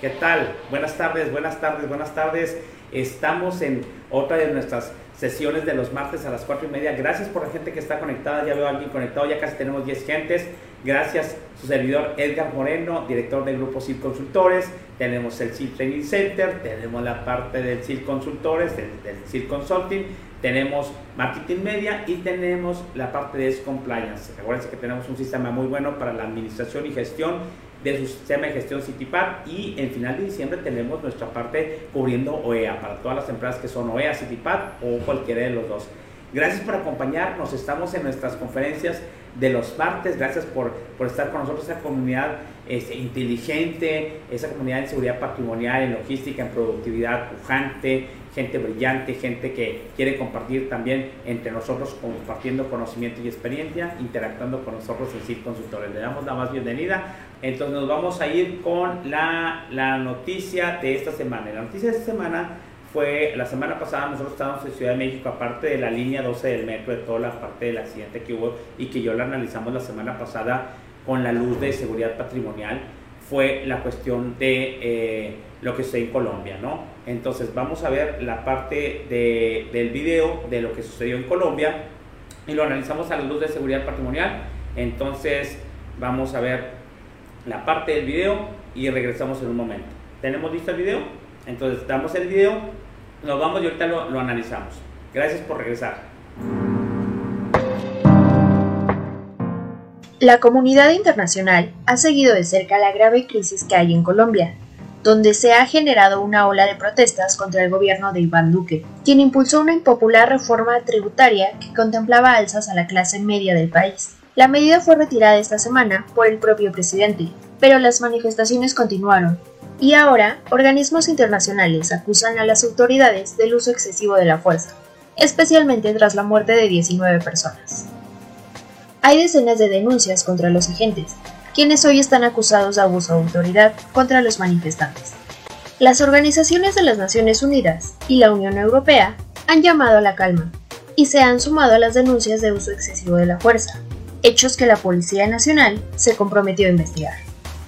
¿Qué tal? Buenas tardes, buenas tardes, buenas tardes. Estamos en otra de nuestras sesiones de los martes a las 4 y media. Gracias por la gente que está conectada. Ya veo a alguien conectado, ya casi tenemos 10 gentes. Gracias, su servidor Edgar Moreno, director del grupo CIL Consultores. Tenemos el CIL Training Center, tenemos la parte del CIL Consultores, del, del CIL Consulting, tenemos Marketing Media y tenemos la parte de S-Compliance. Recuerden que tenemos un sistema muy bueno para la administración y gestión de su sistema de gestión CityPad y en final de diciembre tenemos nuestra parte cubriendo OEA para todas las empresas que son OEA, CityPad o cualquiera de los dos. Gracias por acompañarnos, estamos en nuestras conferencias de los martes, gracias por, por estar con nosotros, esa comunidad este, inteligente, esa comunidad en seguridad patrimonial, en logística, en productividad pujante, gente brillante, gente que quiere compartir también entre nosotros, compartiendo conocimiento y experiencia, interactuando con nosotros en CIT Consultores. Le damos la más bienvenida. Entonces nos vamos a ir con la, la noticia de esta semana. La noticia de esta semana fue, la semana pasada nosotros estábamos en Ciudad de México, aparte de la línea 12 del metro, de toda la parte del accidente que hubo y que yo la analizamos la semana pasada con la luz de seguridad patrimonial, fue la cuestión de eh, lo que sucede en Colombia, ¿no? Entonces vamos a ver la parte de, del video de lo que sucedió en Colombia y lo analizamos a la luz de seguridad patrimonial. Entonces vamos a ver la parte del video y regresamos en un momento. ¿Tenemos listo el video? Entonces damos el video, nos vamos y ahorita lo, lo analizamos. Gracias por regresar. La comunidad internacional ha seguido de cerca la grave crisis que hay en Colombia, donde se ha generado una ola de protestas contra el gobierno de Iván Duque, quien impulsó una impopular reforma tributaria que contemplaba alzas a la clase media del país. La medida fue retirada esta semana por el propio presidente, pero las manifestaciones continuaron, y ahora organismos internacionales acusan a las autoridades del uso excesivo de la fuerza, especialmente tras la muerte de 19 personas. Hay decenas de denuncias contra los agentes, quienes hoy están acusados de abuso de autoridad contra los manifestantes. Las organizaciones de las Naciones Unidas y la Unión Europea han llamado a la calma y se han sumado a las denuncias de uso excesivo de la fuerza, hechos que la Policía Nacional se comprometió a investigar.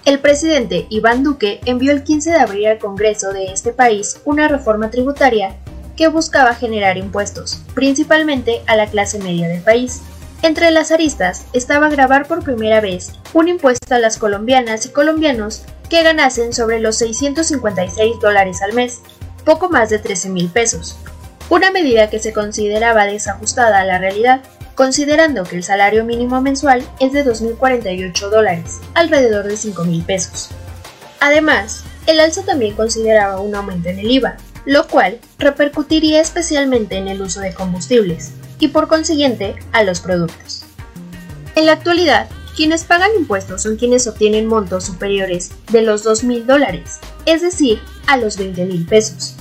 El presidente Iván Duque envió el 15 de abril al Congreso de este país una reforma tributaria que buscaba generar impuestos, principalmente a la clase media del país, entre las aristas estaba grabar por primera vez un impuesto a las colombianas y colombianos que ganasen sobre los 656 dólares al mes, poco más de 13 mil pesos, una medida que se consideraba desajustada a la realidad, considerando que el salario mínimo mensual es de 2.048 dólares, alrededor de 5 mil pesos. Además, el alza también consideraba un aumento en el IVA, lo cual repercutiría especialmente en el uso de combustibles, y por consiguiente a los productos. En la actualidad, quienes pagan impuestos son quienes obtienen montos superiores de los 2.000 dólares, es decir, a los 20.000 pesos.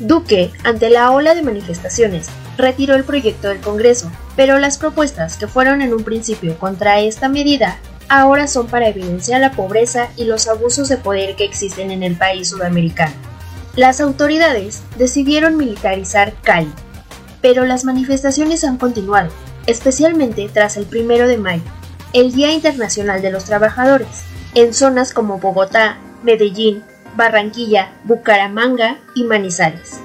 Duque, ante la ola de manifestaciones, retiró el proyecto del Congreso, pero las propuestas que fueron en un principio contra esta medida ahora son para evidenciar la pobreza y los abusos de poder que existen en el país sudamericano. Las autoridades decidieron militarizar Cali, pero las manifestaciones han continuado, especialmente tras el primero de mayo, el Día Internacional de los Trabajadores, en zonas como Bogotá, Medellín, Barranquilla, Bucaramanga y Manizales.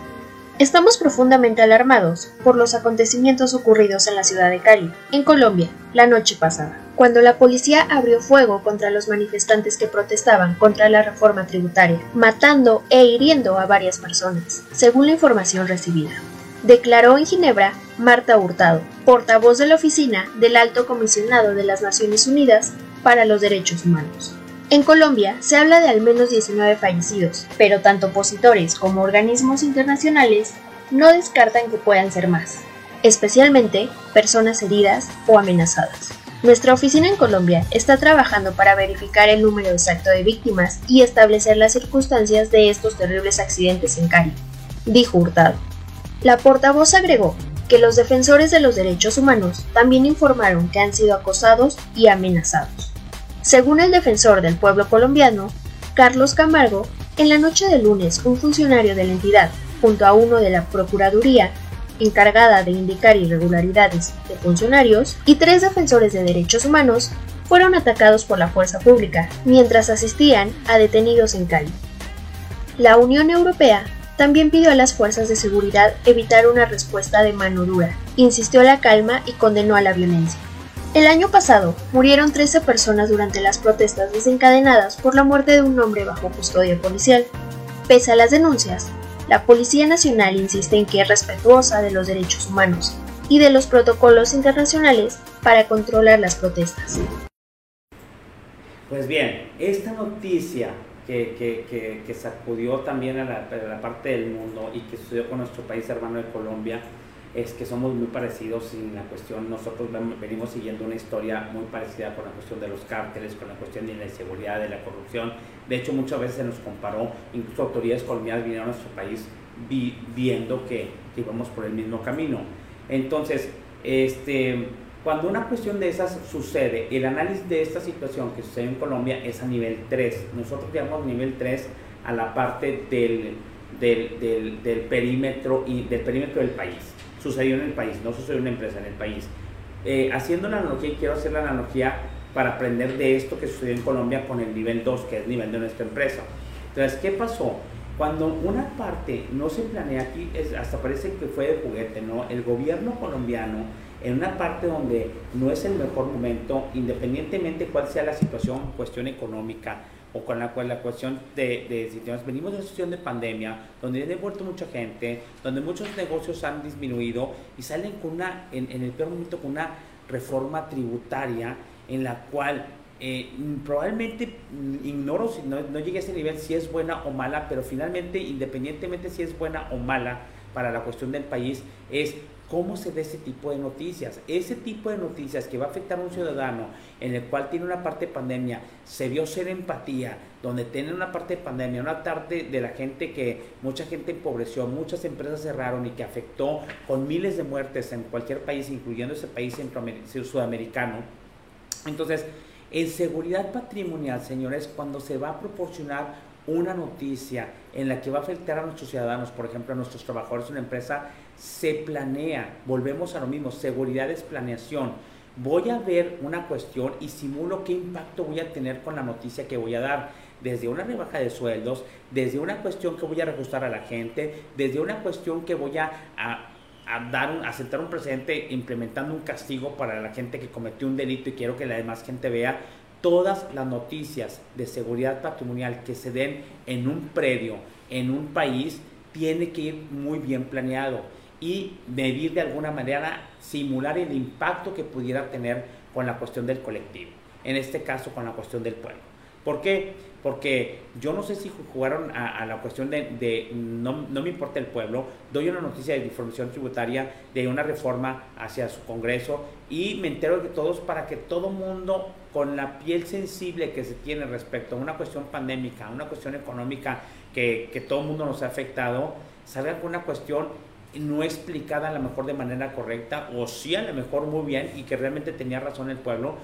Estamos profundamente alarmados por los acontecimientos ocurridos en la ciudad de Cali, en Colombia, la noche pasada, cuando la policía abrió fuego contra los manifestantes que protestaban contra la reforma tributaria, matando e hiriendo a varias personas, según la información recibida declaró en Ginebra Marta Hurtado, portavoz de la Oficina del Alto Comisionado de las Naciones Unidas para los Derechos Humanos. En Colombia se habla de al menos 19 fallecidos, pero tanto opositores como organismos internacionales no descartan que puedan ser más, especialmente personas heridas o amenazadas. Nuestra oficina en Colombia está trabajando para verificar el número exacto de víctimas y establecer las circunstancias de estos terribles accidentes en Cali, dijo Hurtado. La portavoz agregó que los defensores de los derechos humanos también informaron que han sido acosados y amenazados. Según el defensor del pueblo colombiano, Carlos Camargo, en la noche del lunes un funcionario de la entidad, junto a uno de la Procuraduría, encargada de indicar irregularidades de funcionarios, y tres defensores de derechos humanos, fueron atacados por la fuerza pública mientras asistían a detenidos en Cali. La Unión Europea también pidió a las fuerzas de seguridad evitar una respuesta de mano dura, insistió a la calma y condenó a la violencia. El año pasado murieron 13 personas durante las protestas desencadenadas por la muerte de un hombre bajo custodia policial. Pese a las denuncias, la Policía Nacional insiste en que es respetuosa de los derechos humanos y de los protocolos internacionales para controlar las protestas. Pues bien, esta noticia que, que, que, sacudió también a la, a la, parte del mundo y que sucedió con nuestro país hermano de Colombia es que somos muy parecidos en la cuestión, nosotros venimos siguiendo una historia muy parecida con la cuestión de los cárteles, con la cuestión de la inseguridad, de la corrupción. De hecho, muchas veces se nos comparó, incluso autoridades colombianas vinieron a nuestro país viendo que, que íbamos por el mismo camino. Entonces, este, cuando una cuestión de esas sucede, el análisis de esta situación que sucede en Colombia es a nivel 3. Nosotros llamamos nivel 3 a la parte del, del, del, perímetro y del perímetro del país. Sucedió en el país, no sucedió en una empresa, en el país. Eh, haciendo la analogía, y quiero hacer la analogía para aprender de esto que sucedió en Colombia con el nivel 2, que es el nivel de nuestra empresa. Entonces, ¿qué pasó? Cuando una parte no se planea aquí, es, hasta parece que fue de juguete, ¿no? El gobierno colombiano en una parte donde no es el mejor momento, independientemente cuál sea la situación, cuestión económica o con la, cual la cuestión de, de venimos de una situación de pandemia, donde ha muerto mucha gente, donde muchos negocios han disminuido y salen con una, en, el peor momento, con una reforma tributaria en la cual eh, probablemente mm, ignoro si no, no llegue a ese nivel si es buena o mala, pero finalmente, independientemente si es buena o mala para la cuestión del país, es cómo se ve ese tipo de noticias. Ese tipo de noticias que va a afectar a un ciudadano en el cual tiene una parte de pandemia, se vio ser empatía, donde tiene una parte de pandemia, una parte de la gente que mucha gente empobreció, muchas empresas cerraron y que afectó con miles de muertes en cualquier país, incluyendo ese país sudamericano. Entonces, en seguridad patrimonial, señores, cuando se va a proporcionar una noticia en la que va a afectar a nuestros ciudadanos, por ejemplo, a nuestros trabajadores en una empresa, se planea, volvemos a lo mismo, seguridad es planeación. Voy a ver una cuestión y simulo qué impacto voy a tener con la noticia que voy a dar, desde una rebaja de sueldos, desde una cuestión que voy a reajustar a la gente, desde una cuestión que voy a, dar un, a un precedente implementando un castigo para la gente que cometió un delito y quiero que la demás gente vea todas las noticias de seguridad patrimonial que se den en un predio, en un país, tiene que ir muy bien planeado y medir de alguna manera, simular el impacto que pudiera tener con la cuestión del colectivo, en este caso con la cuestión del pueblo. ¿Por qué? Porque yo no sé si jugaron a, la cuestión de, no, no, me importa el pueblo, doy una noticia de información tributaria de una reforma hacia su Congreso y me entero de todos para que todo mundo con la piel sensible que se tiene respecto a una cuestión pandémica, una cuestión económica que, que todo el mundo nos ha afectado, salga con una cuestión no explicada a lo mejor de manera correcta o sí a lo mejor muy bien y que realmente tenía razón el pueblo,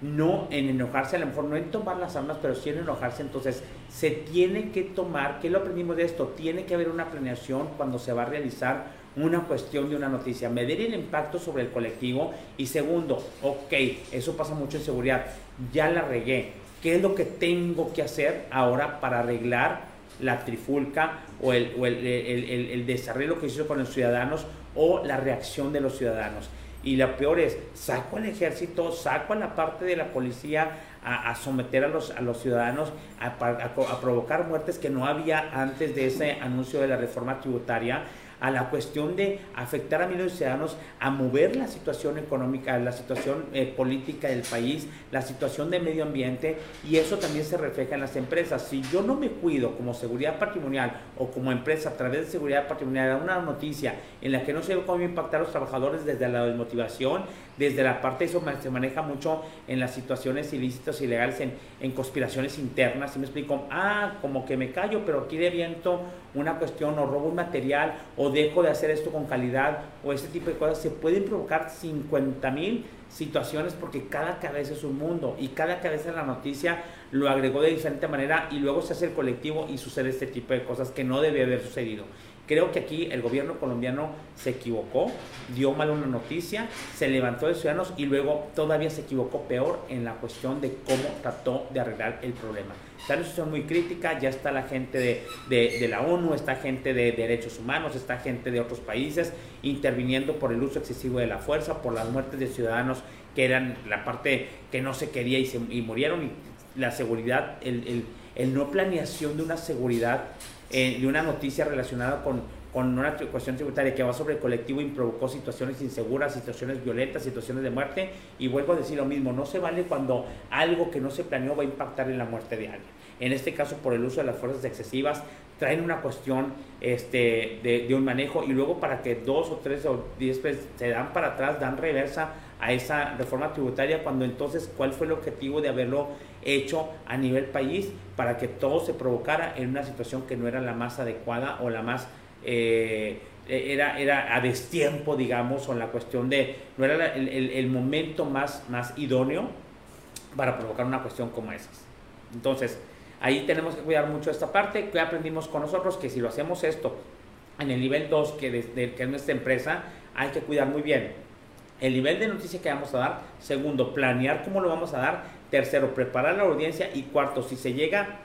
no en enojarse, a lo mejor no en tomar las armas, pero sí en enojarse. Entonces, se tiene que tomar, ¿qué lo aprendimos de esto? Tiene que haber una planeación cuando se va a realizar una cuestión de una noticia, medir el impacto sobre el colectivo y segundo, ok, eso pasa mucho en seguridad, ya la regué, ¿qué es lo que tengo que hacer ahora para arreglar la trifulca o el, el, desarrollo que hizo con los ciudadanos o la reacción de los ciudadanos? Y lo peor es, saco al ejército, saco a la parte de la policía a, someter a los, a los ciudadanos a, provocar muertes que no había antes de ese anuncio de la reforma tributaria a la cuestión de afectar a miles de ciudadanos, a mover la situación económica, la situación eh, política del país, la situación de medio ambiente, y eso también se refleja en las empresas. Si yo no me cuido como seguridad patrimonial o como empresa a través de seguridad patrimonial, a una noticia en la que no sé cómo impactar a los trabajadores desde la desmotivación, desde la parte, eso se maneja mucho en las situaciones ilícitas, ilegales, en, en conspiraciones internas, y me explico, ah, como que me callo, pero aquí de viento una cuestión o robo un material o dejo de hacer esto con calidad o ese tipo de cosas, se pueden provocar 50 mil situaciones porque cada cabeza es un mundo y cada cabeza la noticia lo agregó de diferente manera y luego se hace el colectivo y sucede este tipo de cosas que no debe haber sucedido. Creo que aquí el gobierno colombiano se equivocó, dio mal una noticia, se levantó de ciudadanos y luego todavía se equivocó peor en la cuestión de cómo trató de arreglar el problema. Está una situación muy crítica, ya está la gente de, de, la ONU, está gente de derechos humanos, está gente de otros países interviniendo por el uso excesivo de la fuerza, por las muertes de ciudadanos que eran la parte que no se quería y, se, y murieron, y la seguridad, el, el, el no planeación de una seguridad eh, de una noticia relacionada con, con una cuestión tributaria que va sobre el colectivo y provocó situaciones inseguras, situaciones violentas, situaciones de muerte. Y vuelvo a decir lo mismo, no se vale cuando algo que no se planeó va a impactar en la muerte de alguien. En este caso, por el uso de las fuerzas excesivas, traen una cuestión este, de, un manejo y luego para que dos o tres o diez veces se dan para atrás, dan reversa a esa reforma tributaria, cuando entonces, ¿cuál fue el objetivo de haberlo hecho a nivel país para que todo se provocara en una situación que no era la más adecuada o la más eh, era, era a destiempo, digamos, o en la cuestión de, no era el, el, momento más, más idóneo para provocar una cuestión como esas. Entonces, ahí tenemos que cuidar mucho esta parte, que aprendimos con nosotros, que si lo hacemos esto en el nivel 2, que, de, que es nuestra empresa, hay que cuidar muy bien el nivel de noticia que vamos a dar. Segundo, planear cómo lo vamos a dar. Tercero, preparar la audiencia. Y cuarto, si se llega,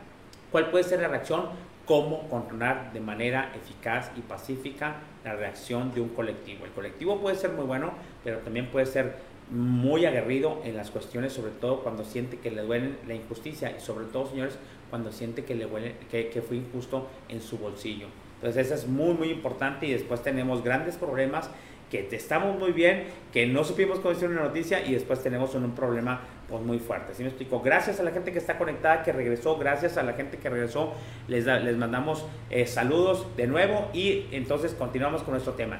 cuál puede ser la reacción, cómo controlar de manera eficaz y pacífica la reacción de un colectivo. El colectivo puede ser muy bueno, pero también puede ser muy aguerrido en las cuestiones, sobre todo cuando siente que le duele la injusticia y sobre todo, señores, cuando siente que le duele, que, fue injusto en su bolsillo. Entonces, eso es muy, muy importante y después tenemos grandes problemas que estamos muy bien, que no supimos decir una noticia y después tenemos un, problema pues, muy fuerte. ¿Sí me explico? Gracias a la gente que está conectada, que regresó, gracias a la gente que regresó, les, les mandamos eh, saludos de nuevo y entonces continuamos con nuestro tema.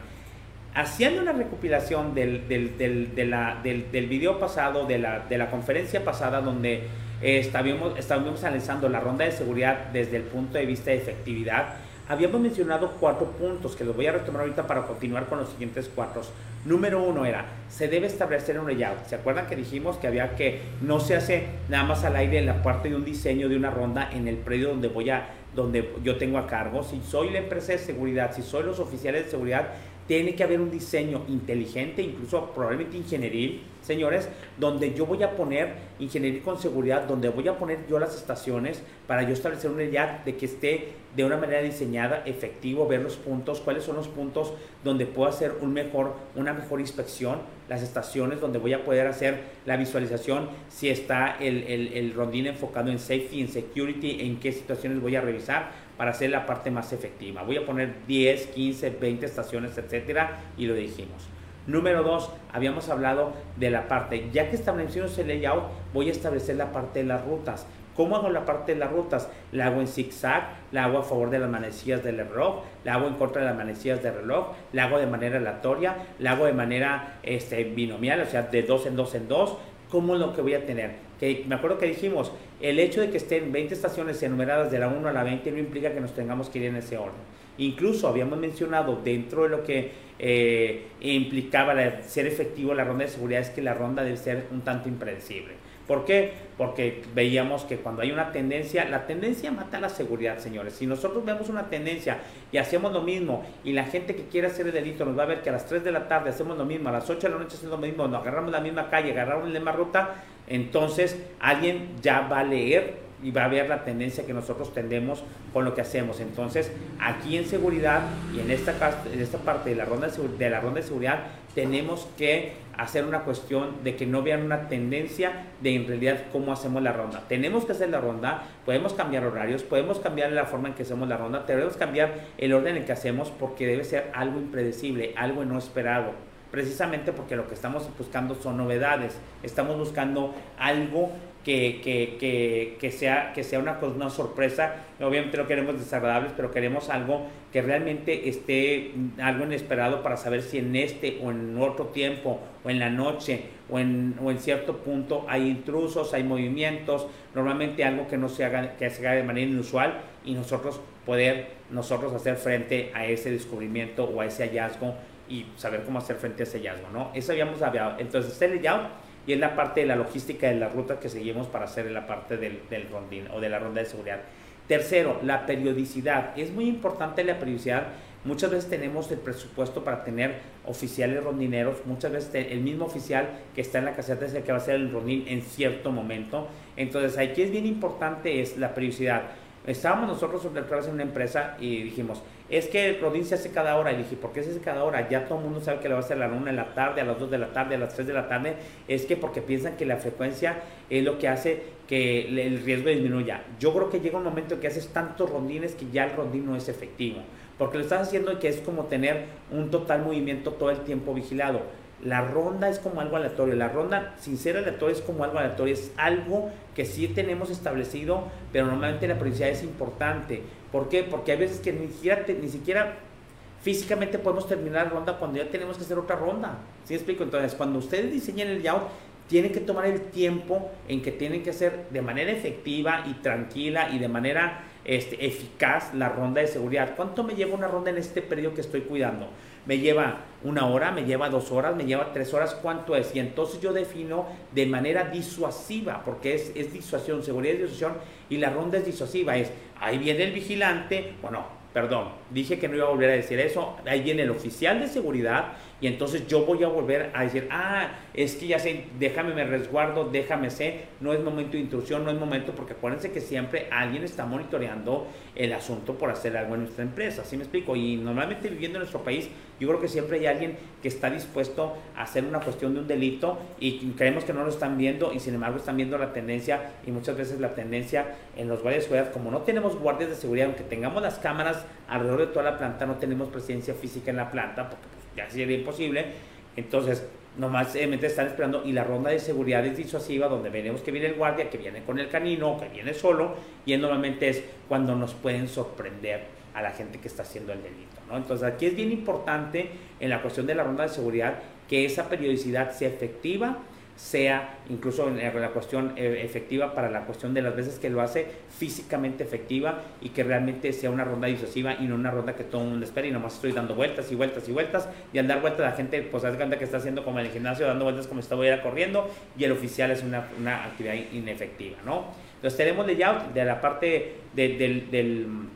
Haciendo una recopilación del, del, del, del video pasado, de la, de la conferencia pasada, donde eh, estábamos, estábamos analizando la ronda de seguridad desde el punto de vista de efectividad, habíamos mencionado cuatro puntos que los voy a retomar ahorita para continuar con los siguientes cuatro. Número uno era, se debe establecer un layout. ¿Se acuerdan que dijimos que había que, no se hace nada más al aire en la parte de un diseño de una ronda en el predio donde voy a, donde yo tengo a cargo? Si soy la empresa de seguridad, si soy los oficiales de seguridad, tiene que haber un diseño inteligente, incluso probablemente ingenieril, señores, donde yo voy a poner ingeniería con seguridad, donde voy a poner yo las estaciones para yo establecer una idea de que esté de una manera diseñada, efectivo, ver los puntos, cuáles son los puntos donde puedo hacer un mejor, una mejor inspección, las estaciones donde voy a poder hacer la visualización, si está el, el, el rondín enfocado en safety, en security, en qué situaciones voy a revisar para hacer la parte más efectiva. Voy a poner 10, 15, 20 estaciones, etcétera, y lo dijimos. Número dos, habíamos hablado de la parte, ya que establecimos el layout, voy a establecer la parte de las rutas. ¿Cómo hago la parte de las rutas? La hago en zigzag, la hago a favor de las manecillas del reloj, la hago en contra de las manecillas del reloj, la hago de manera aleatoria, la hago de manera este, binomial, o sea, de dos en dos en dos. ¿Cómo es lo que voy a tener? Que me acuerdo que dijimos, el hecho de que estén 20 estaciones enumeradas de la 1 a la 20 no implica que nos tengamos que ir en ese orden. Incluso habíamos mencionado dentro de lo que eh, implicaba ser efectivo la ronda de seguridad es que la ronda debe ser un tanto impredecible. ¿Por qué? Porque veíamos que cuando hay una tendencia, la tendencia mata la seguridad, señores. Si nosotros vemos una tendencia y hacemos lo mismo y la gente que quiere hacer el delito nos va a ver que a las 3 de la tarde hacemos lo mismo, a las 8 de la noche hacemos lo mismo, nos agarramos la misma calle, agarramos la misma ruta, entonces alguien ya va a leer y va a ver la tendencia que nosotros tendemos con lo que hacemos. Entonces, aquí en seguridad y en esta, en esta parte de la, ronda de, de la ronda de seguridad, tenemos que hacer una cuestión de que no vean una tendencia de en realidad cómo hacemos la ronda. Tenemos que hacer la ronda, podemos cambiar horarios, podemos cambiar la forma en que hacemos la ronda, debemos cambiar el orden en que hacemos porque debe ser algo impredecible, algo no esperado precisamente porque lo que estamos buscando son novedades, estamos buscando algo que, que, que, que sea, que sea una, una sorpresa, obviamente no queremos desagradables, pero queremos algo que realmente esté algo inesperado para saber si en este o en otro tiempo o en la noche o en, o en cierto punto hay intrusos, hay movimientos, normalmente algo que no se haga, que se haga de manera inusual y nosotros poder nosotros hacer frente a ese descubrimiento o a ese hallazgo y saber cómo hacer frente a ese hallazgo, ¿no? Eso habíamos hablado. Entonces, el layout y es la parte de la logística de la ruta que seguimos para hacer la parte del, del rondín o de la ronda de seguridad. Tercero, la periodicidad. Es muy importante la periodicidad. Muchas veces tenemos el presupuesto para tener oficiales rondineros. Muchas veces el mismo oficial que está en la caseta es el que va a hacer el rondín en cierto momento. Entonces, aquí es bien importante es la periodicidad. Estábamos nosotros en una empresa y dijimos, es que el se hace cada hora. Y dije, ¿por qué se hace cada hora? Ya todo el mundo sabe que le va a hacer a la 1 de la tarde, a las 2 de la tarde, a las 3 de la tarde. Es que porque piensan que la frecuencia es lo que hace que el riesgo disminuya. Yo creo que llega un momento que haces tantos rondines que ya el rondín no es efectivo. Porque lo estás haciendo que es como tener un total movimiento todo el tiempo vigilado. La ronda es como algo aleatorio. La ronda sin ser aleatorio es como algo aleatorio. Es algo que sí tenemos establecido, pero normalmente la periodicidad es importante. ¿Por qué? Porque hay veces que ni siquiera, ni siquiera físicamente podemos terminar la ronda cuando ya tenemos que hacer otra ronda. ¿Sí explico? Entonces, cuando ustedes diseñan el layout, tienen que tomar el tiempo en que tienen que hacer de manera efectiva y tranquila y de manera este, eficaz la ronda de seguridad. ¿Cuánto me lleva una ronda en este periodo que estoy cuidando? Me lleva una hora, me lleva dos horas, me lleva tres horas, ¿cuánto es? Y entonces yo defino de manera disuasiva, porque es, es disuasión, seguridad y disuasión, y la ronda es disuasiva, es, ahí viene el vigilante, bueno, perdón, dije que no iba a volver a decir eso, ahí viene el oficial de seguridad y entonces yo voy a volver a decir, ah, es que ya sé, déjame me resguardo, déjame sé, no es momento de intrusión, no es momento, porque acuérdense que siempre alguien está monitoreando el asunto por hacer algo en nuestra empresa, ¿sí me explico? Y normalmente viviendo en nuestro país, yo creo que siempre hay alguien que está dispuesto a hacer una cuestión de un delito y creemos que no lo están viendo y sin embargo están viendo la tendencia y muchas veces la tendencia en los guardias de seguridad, como no tenemos guardias de seguridad, aunque tengamos las cámaras alrededor de toda la planta, no tenemos presencia física en la planta, porque ya sería imposible. Entonces, nomás eh, están esperando y la ronda de seguridad es disuasiva donde veremos que viene el guardia, que viene con el canino, que viene solo y normalmente es cuando nos pueden sorprender a la gente que está haciendo el delito. ¿no? Entonces aquí es bien importante en la cuestión de la ronda de seguridad que esa periodicidad sea efectiva sea incluso en la cuestión eh, efectiva para la cuestión de las veces que lo hace físicamente efectiva y que realmente sea una ronda disuasiva y no una ronda que todo el mundo espera y nomás estoy dando vueltas y vueltas y vueltas y al dar vueltas la gente pues hace cuenta que está haciendo como en el gimnasio dando vueltas como si estuviera corriendo y el oficial es una, una actividad inefectiva, ¿no? Entonces tenemos layout de la parte de, del,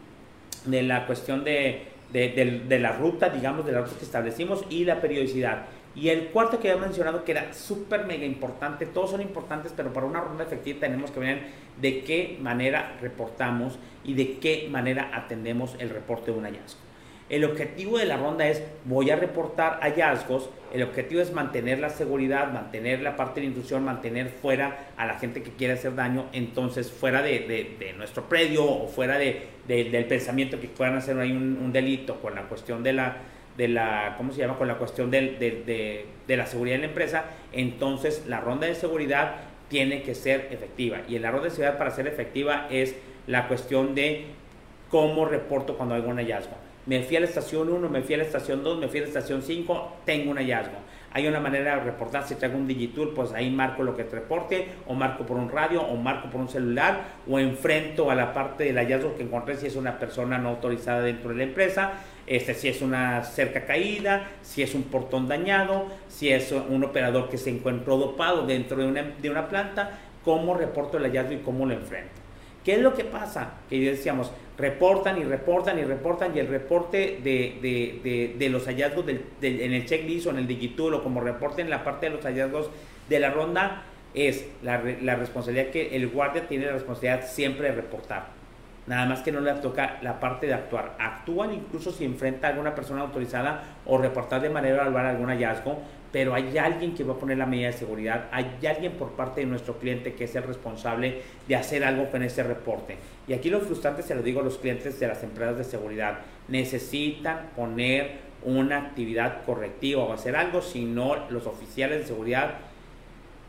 de la cuestión de, de, de la ruta, digamos, de la ruta que establecimos y la periodicidad. Y el cuarto que había mencionado que era súper mega importante, todos son importantes, pero para una ronda efectiva tenemos que ver de qué manera reportamos y de qué manera atendemos el reporte de un hallazgo. El objetivo de la ronda es voy a reportar hallazgos, el objetivo es mantener la seguridad, mantener la parte de intrusión, mantener fuera a la gente que quiere hacer daño, entonces fuera de, nuestro predio o fuera de, del pensamiento que puedan hacer ahí un delito con la cuestión de la de la, ¿cómo se llama? Con la cuestión de, la seguridad en la empresa, entonces la ronda de seguridad tiene que ser efectiva. Y la ronda de seguridad para ser efectiva es la cuestión de cómo reporto cuando hay un hallazgo. Me fui a la estación 1, me fui a la estación 2, me fui a la estación 5, tengo un hallazgo. Hay una manera de reportar, si traigo un Digitool, pues ahí marco lo que te reporte, o marco por un radio, o marco por un celular, o enfrento a la parte del hallazgo que encontré si es una persona no autorizada dentro de la empresa este, si es una cerca caída, si es un portón dañado, si es un operador que se encontró dopado dentro de una, de una planta, cómo reporto el hallazgo y cómo lo enfrento. ¿Qué es lo que pasa? Que decíamos, reportan y reportan y reportan y el reporte de, de, de, los hallazgos en el checklist o en el digitool o como reporten la parte de los hallazgos de la ronda es la, la responsabilidad que el guardia tiene la responsabilidad siempre de reportar. Nada más que no le toca la parte de actuar. Actúan incluso si enfrenta a alguna persona autorizada o reportar de manera verbal algún hallazgo, pero hay alguien que va a poner la medida de seguridad, hay alguien por parte de nuestro cliente que es el responsable de hacer algo con ese reporte. Y aquí lo frustrante se lo digo a los clientes de las empresas de seguridad, necesitan poner una actividad correctiva o hacer algo, si no los oficiales de seguridad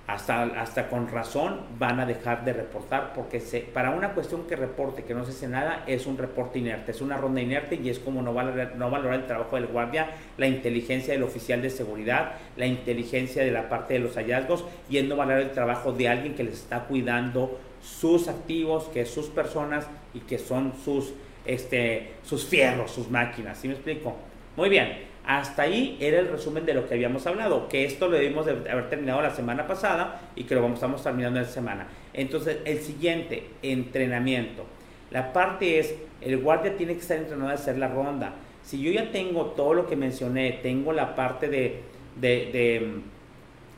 hasta, hasta con razón van a dejar de reportar porque se, para una cuestión que reporte que no se hace nada es un reporte inerte, es una ronda inerte y es como no valorar, no valorar el trabajo del guardia, la inteligencia del oficial de seguridad, la inteligencia de la parte de los hallazgos y es no valorar el trabajo de alguien que les está cuidando sus activos, que sus personas y que son sus, este, sus fierros, sus máquinas. ¿Sí me explico? Muy bien. Hasta ahí era el resumen de lo que habíamos hablado, que esto lo debimos de haber terminado la semana pasada y que lo vamos, estamos terminando esta semana. Entonces, el siguiente, entrenamiento. La parte es, el guardia tiene que estar entrenado a hacer la ronda. Si yo ya tengo todo lo que mencioné, tengo la parte de,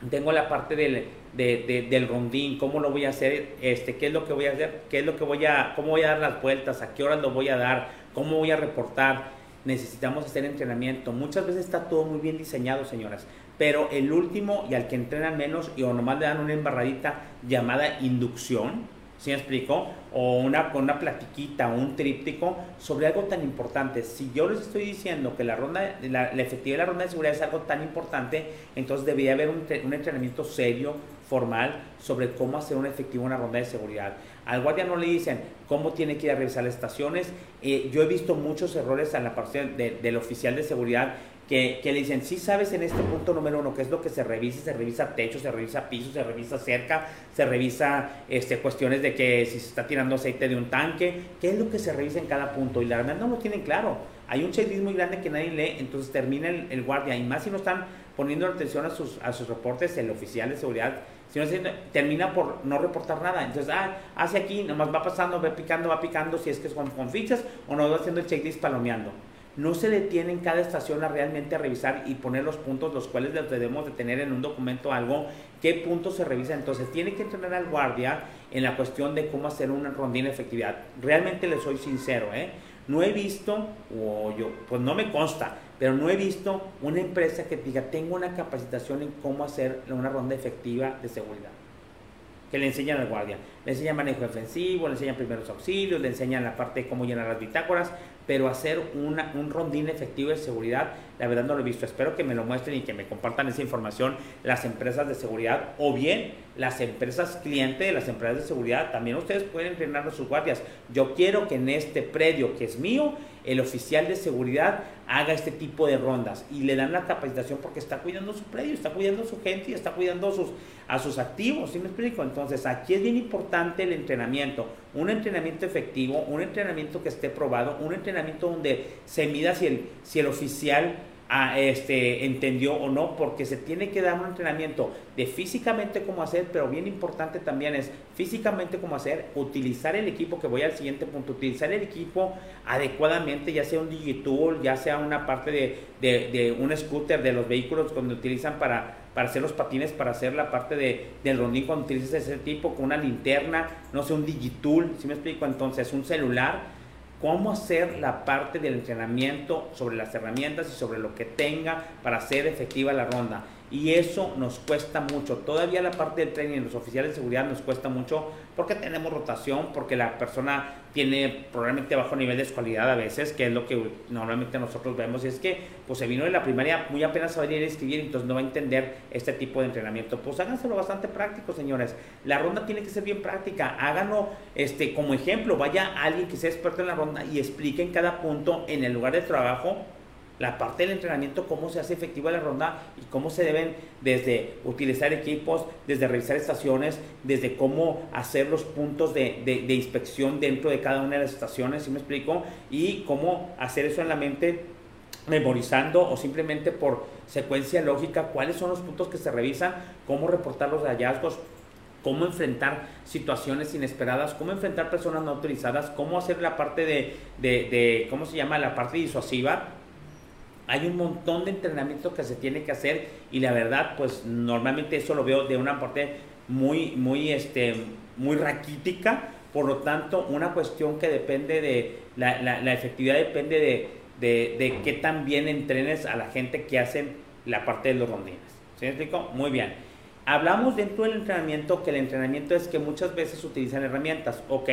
tengo la parte del, del rondín, cómo lo voy a hacer, este, qué es lo que voy a hacer, qué es lo que voy a, cómo voy a dar las vueltas, a qué horas lo voy a dar, cómo voy a reportar. Necesitamos hacer entrenamiento. Muchas veces está todo muy bien diseñado, señoras pero el último y al que entrenan menos y o nomás le dan una embarradita llamada inducción, ¿sí me explico? O una, una platiquita, un tríptico sobre algo tan importante. Si yo les estoy diciendo que la ronda, la, la efectividad de la ronda de seguridad es algo tan importante, entonces debería haber un, un entrenamiento serio, formal, sobre cómo hacer una efectiva una ronda de seguridad. Al guardia no le dicen cómo tiene que ir a revisar las estaciones. Eh, yo he visto muchos errores en la parte del oficial de seguridad que, le dicen, sí sabes en este punto número uno qué es lo que se revisa, se revisa techo, se revisa piso, se revisa cerca, se revisa este, cuestiones de que si se está tirando aceite de un tanque, qué es lo que se revisa en cada punto. Y la verdad no lo tienen claro. Hay un checklist muy grande que nadie lee, entonces termina el, guardia. Y más si no están poniendo atención a sus, a sus reportes, el oficial de seguridad, si no termina por no reportar nada. Entonces, ah, hace aquí, nomás va pasando, va picando, va picando, si es que es con, con fichas, o no va haciendo el checklist palomeando no se detiene en cada estación a realmente revisar y poner los puntos los cuales debemos de tener en un documento algo, qué puntos se revisa. Entonces tiene que entrenar al guardia en la cuestión de cómo hacer una rondina de efectividad. Realmente le soy sincero, ¿eh? No he visto, o yo, pues no me consta, pero no he visto una empresa que diga, tengo una capacitación en cómo hacer una ronda efectiva de seguridad que le enseñan al guardia. Le enseñan manejo defensivo, le enseñan primeros auxilios, le enseñan la parte de cómo llenar las bitácoras, pero hacer una, un rondín efectivo de seguridad, la verdad no lo he visto. Espero que me lo muestren y que me compartan esa información las empresas de seguridad o bien las empresas clientes de las empresas de seguridad. También ustedes pueden entrenar a sus guardias. Yo quiero que en este predio que es mío, el oficial de seguridad haga este tipo de rondas y le dan la capacitación porque está cuidando su predio, está cuidando su gente y está cuidando a sus, a sus activos, ¿sí me explico? Entonces aquí es bien importante el entrenamiento, un entrenamiento efectivo, un entrenamiento que esté probado, un entrenamiento donde se mida si el, si el oficial este, entendió o no, porque se tiene que dar un entrenamiento de físicamente cómo hacer, pero bien importante también es físicamente cómo hacer, utilizar el equipo, que voy al siguiente punto, utilizar el equipo adecuadamente, ya sea un digitool, ya sea una parte de, de, un scooter, de los vehículos cuando utilizan para, para hacer los patines, para hacer la parte de, del rondín, cuando utilizas ese tipo, con una linterna, no sé, un digitool, si me explico? Entonces, un celular cómo hacer la parte del entrenamiento sobre las herramientas y sobre lo que tenga para hacer efectiva la ronda y eso nos cuesta mucho. Todavía la parte del training, los oficiales de seguridad nos cuesta mucho porque tenemos rotación, porque la persona tiene probablemente bajo nivel de escualidad a veces, que es lo que normalmente nosotros vemos, y es que pues se vino de la primaria muy apenas a venir a escribir, entonces no va a entender este tipo de entrenamiento. Pues háganselo bastante práctico, señores. La ronda tiene que ser bien práctica. Háganlo este, como ejemplo. Vaya alguien que sea experto en la ronda y explique en cada punto en el lugar de trabajo la parte del entrenamiento, cómo se hace efectiva la ronda y cómo se deben desde utilizar equipos, desde revisar estaciones, desde cómo hacer los puntos de, de, inspección dentro de cada una de las estaciones, ¿sí me explico? Y cómo hacer eso en la mente memorizando o simplemente por secuencia lógica cuáles son los puntos que se revisan, cómo reportar los hallazgos, cómo enfrentar situaciones inesperadas, cómo enfrentar personas no autorizadas, cómo hacer la parte de, de, de ¿cómo se llama? La parte disuasiva, hay un montón de entrenamiento que se tiene que hacer y la verdad, pues normalmente eso lo veo de una parte muy, muy, este, muy raquítica. Por lo tanto, una cuestión que depende de, la, la, efectividad depende de, de, de qué tan bien entrenes a la gente que hacen la parte de los rondines. ¿Sí me explico? Muy bien. Hablamos dentro del entrenamiento que el entrenamiento es que muchas veces utilizan herramientas. Ok,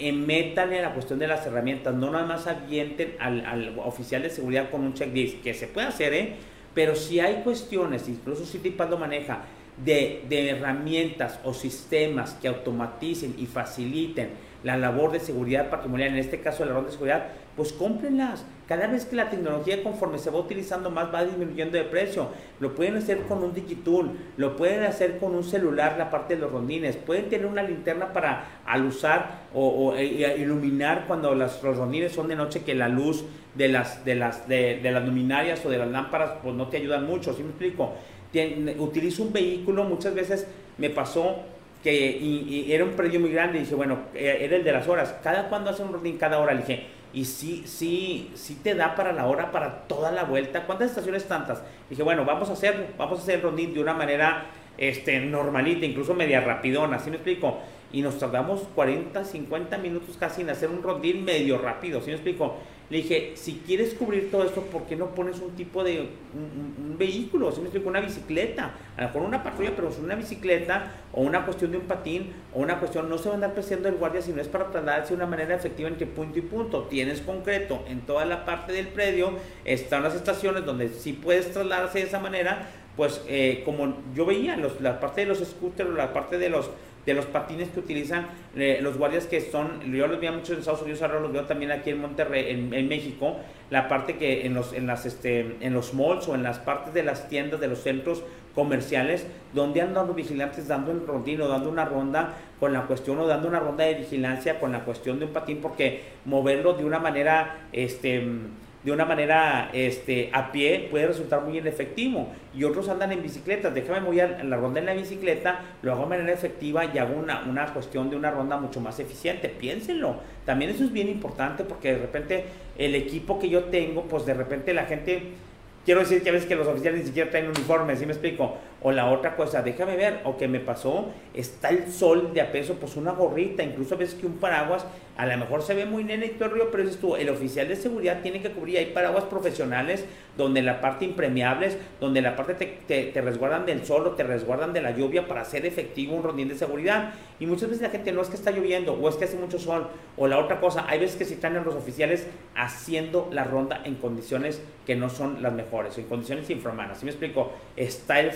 métanle a la cuestión de las herramientas, no nada más avienten al, al, oficial de seguridad con un checklist, que se puede hacer, ¿eh? pero si hay cuestiones, incluso si Tipal lo maneja, de, de herramientas o sistemas que automaticen y faciliten la labor de seguridad patrimonial, en este caso la ronda de seguridad, pues cómprenlas. Cada vez que la tecnología conforme se va utilizando más va disminuyendo de precio. Lo pueden hacer con un digitool, lo pueden hacer con un celular, la parte de los rondines. Pueden tener una linterna para al usar o, e, iluminar cuando las, los rondines son de noche que la luz de las, de, las, de, las luminarias o de las lámparas pues no te ayudan mucho, ¿sí me explico? utilizo un vehículo, muchas veces me pasó que era un predio muy grande, y dije, bueno, eh, era el de las horas, ¿cada cuándo hace un rondín? Cada hora, le dije, y sí, sí, sí te da para la hora, para toda la vuelta, ¿cuántas estaciones tantas? dije, bueno, vamos a hacerlo, vamos a hacer el rondín de una manera este, normalita, incluso media rapidona, ¿sí me explico? Y nos tardamos 40, 50 minutos casi en hacer un rondín medio rápido, ¿sí me explico? Le dije, si quieres cubrir todo esto, ¿por qué no pones un tipo de un, vehículo? ¿Sí me explico? Una bicicleta. A lo mejor una patrulla, pero es una bicicleta o una cuestión de un patín o una cuestión, no se va a andar presionando el guardia, sino es para trasladarse de una manera efectiva entre punto y punto. Tienes concreto en toda la parte del predio, están las estaciones donde sí puedes trasladarse de esa manera, pues eh, como yo veía, los, la parte de los scooters, la parte de los de los patines que utilizan eh, los guardias que son, yo los veía mucho en Estados Unidos, ahora los veo también aquí en Monterrey, en, México, la parte que en los, en, las, este, en los malls o en las partes de las tiendas, de los centros comerciales, donde andan los vigilantes dando el rondín o dando una ronda con la cuestión o dando una ronda de vigilancia con la cuestión de un patín, porque moverlo de una manera, este de una manera este, a pie puede resultar muy inefectivo y otros andan en bicicletas. Déjame voy a la ronda en la bicicleta, lo hago de manera efectiva y hago una, una cuestión de una ronda mucho más eficiente. Piénsenlo. También eso es bien importante porque de repente el equipo que yo tengo, pues de repente la gente quiero decir que a veces que los oficiales ni siquiera traen uniforme, ¿sí me explico? O la otra cosa, déjame ver, o que me pasó, está el sol de a peso, pues una gorrita, incluso a veces que un paraguas, a lo mejor se ve muy nene y todo el río, pero dices tú, el oficial de seguridad tiene que cubrir, hay paraguas profesionales donde la parte impermeables, donde la parte te, te, resguardan del sol o te resguardan de la lluvia para hacer efectivo un rondín de seguridad. Y muchas veces la gente no es que está lloviendo o es que hace mucho sol o la otra cosa, hay veces que si están los oficiales haciendo la ronda en condiciones que no son las mejores, en condiciones infrahumanas. ¿Sí me explico? Está el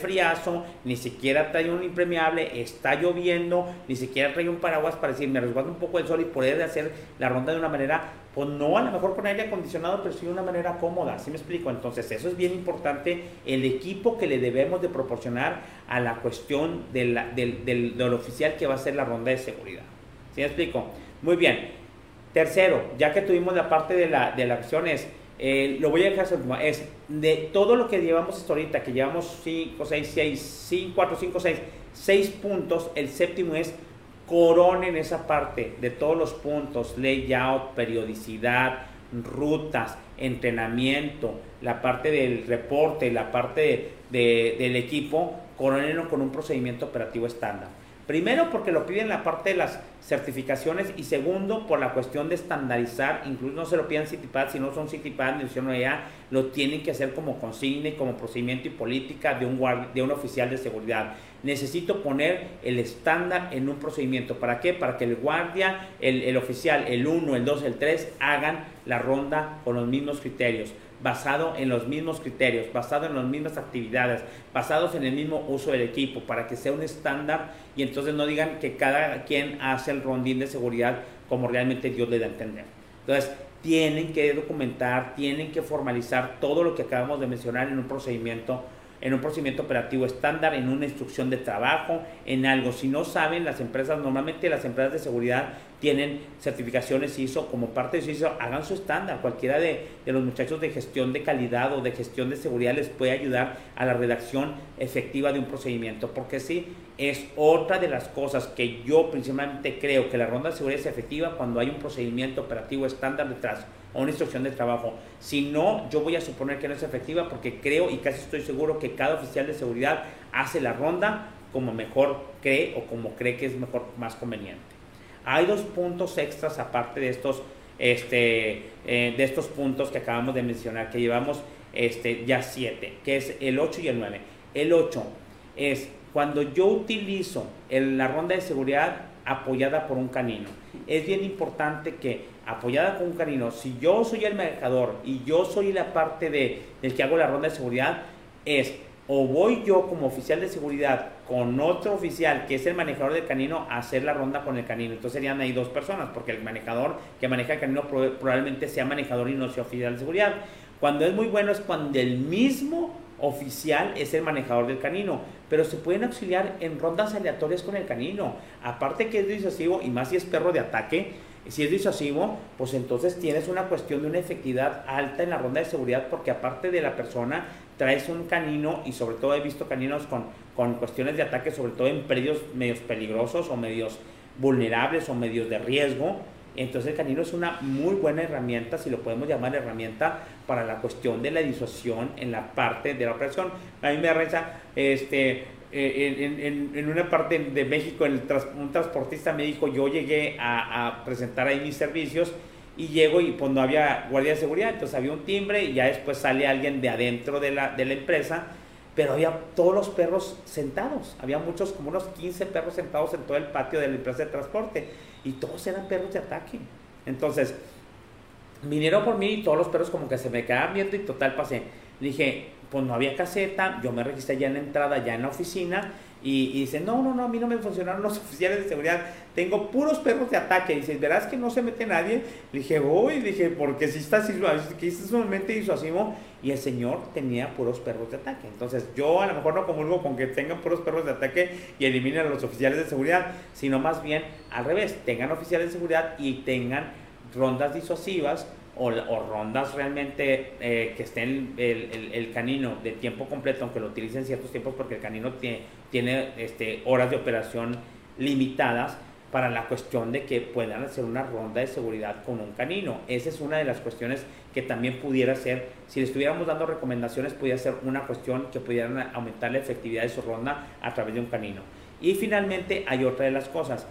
ni siquiera trae un impermeable, está lloviendo, ni siquiera trae un paraguas para decir, me resguardo un poco del sol y poder hacer la ronda de una manera pues no a lo mejor con aire acondicionado, pero sí de una manera cómoda, ¿sí me explico? Entonces eso es bien importante, el equipo que le debemos de proporcionar a la cuestión del, del, oficial que va a hacer la ronda de seguridad, ¿sí me explico? Muy bien. Tercero, ya que tuvimos la parte de la, de la acción es, eh, lo voy a dejar es de todo lo que llevamos hasta ahorita, que llevamos 5, 6, 6, 5, 4, 5, 6, 6 puntos, el séptimo es coronen esa parte de todos los puntos, layout, periodicidad, rutas, entrenamiento, la parte del reporte, la parte del equipo, coronenlo con un procedimiento operativo estándar. Primero porque lo piden la parte de las certificaciones y segundo por la cuestión de estandarizar, incluso no se lo pidan CityPad, si no son CityPad ni opción ya lo tienen que hacer como consigne, como procedimiento y política de un, de un oficial de seguridad. Necesito poner el estándar en un procedimiento. ¿Para qué? Para que el guardia, el, el oficial, el 1, el 2, el 3 hagan la ronda con los mismos criterios basado en los mismos criterios, basado en las mismas actividades, basados en el mismo uso del equipo, para que sea un estándar y entonces no digan que cada quien hace el rondín de seguridad como realmente Dios le da a entender. Entonces, tienen que documentar, tienen que formalizar todo lo que acabamos de mencionar en un procedimiento en un procedimiento operativo estándar, en una instrucción de trabajo, en algo. Si no saben, las empresas, normalmente las empresas de seguridad tienen certificaciones ISO, como parte de su ISO, hagan su estándar. Cualquiera de, los muchachos de gestión de calidad o de gestión de seguridad les puede ayudar a la redacción efectiva de un procedimiento, porque sí, es otra de las cosas que yo principalmente creo que la ronda de seguridad es efectiva cuando hay un procedimiento operativo estándar detrás o una instrucción de trabajo. Si no, yo voy a suponer que no es efectiva porque creo y casi estoy seguro que cada oficial de seguridad hace la ronda como mejor cree o como cree que es mejor, más conveniente. Hay dos puntos extras aparte de estos, este, eh, de estos puntos que acabamos de mencionar, que llevamos este, ya siete, que es el 8 y el 9. El 8 es cuando yo utilizo la ronda de seguridad apoyada por un canino. Es bien importante que apoyada con un canino, si yo soy el manejador y yo soy la parte de, del que hago la ronda de seguridad, es o voy yo como oficial de seguridad con otro oficial que es el manejador del canino a hacer la ronda con el canino. Entonces serían ahí dos personas, porque el manejador que maneja el canino probablemente sea manejador y no sea oficial de seguridad. Cuando es muy bueno es cuando el mismo oficial es el manejador del canino, pero se pueden auxiliar en rondas aleatorias con el canino. Aparte que es disuasivo y más si es perro de ataque, si es disuasivo, pues entonces tienes una cuestión de una efectividad alta en la ronda de seguridad porque aparte de la persona traes un canino y sobre todo he visto caninos con, con cuestiones de ataque, sobre todo en predios medios peligrosos o medios vulnerables o medios de riesgo. Entonces el canino es una muy buena herramienta, si lo podemos llamar herramienta, para la cuestión de la disuasión en la parte de la operación. A mí me da este, eh, en, una parte de México, el un transportista me dijo, yo llegué a, presentar ahí mis servicios y llego y pues no había guardia de seguridad, entonces había un timbre y ya después sale alguien de adentro de la, de la empresa, pero había todos los perros sentados, había muchos, como unos 15 perros sentados en todo el patio de la empresa de transporte y todos eran perros de ataque. Entonces, vinieron por mí y todos los perros como que se me quedaban viendo y total pasé. Dije, pues no había caseta, yo me registré ya en la entrada, ya en la oficina, y, dice, no, no, no, a mí no me funcionaron los oficiales de seguridad, tengo puros perros de ataque, y dice, verás que no se mete nadie, le dije, voy, dije, porque si estás, que es sumamente disuasivo, y el señor tenía puros perros de ataque, entonces yo a lo mejor no comulgo con que tengan puros perros de ataque y eliminen a los oficiales de seguridad, sino más bien al revés, tengan oficiales de seguridad y tengan rondas disuasivas o, rondas realmente eh, que estén el, el, canino de tiempo completo, aunque lo utilicen ciertos tiempos porque el canino tiene, tiene este, horas de operación limitadas para la cuestión de que puedan hacer una ronda de seguridad con un canino. Esa es una de las cuestiones que también pudiera ser, si le estuviéramos dando recomendaciones, pudiera ser una cuestión que pudieran aumentar la efectividad de su ronda a través de un canino. Y finalmente hay otra de las cosas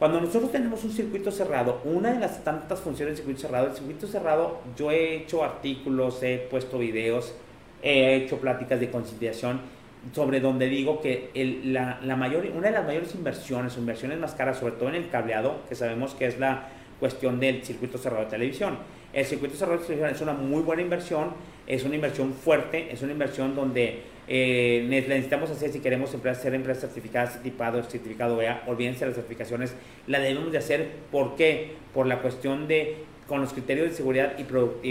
cuando nosotros tenemos un circuito cerrado, una de las tantas funciones del circuito cerrado, el circuito cerrado, yo he hecho artículos, he puesto videos, he hecho pláticas de conciliación sobre donde digo que la, mayor, una de las mayores inversiones, inversiones más caras, sobre todo en el cableado, que sabemos que es la cuestión del circuito cerrado de televisión. El circuito cerrado de televisión es una muy buena inversión, es una inversión fuerte, es una inversión donde eh, necesitamos hacer si queremos ser empresas certificadas, tipado, certificado EA, olvídense las certificaciones, la debemos de hacer, ¿por qué? Por la cuestión de, con los criterios de seguridad y,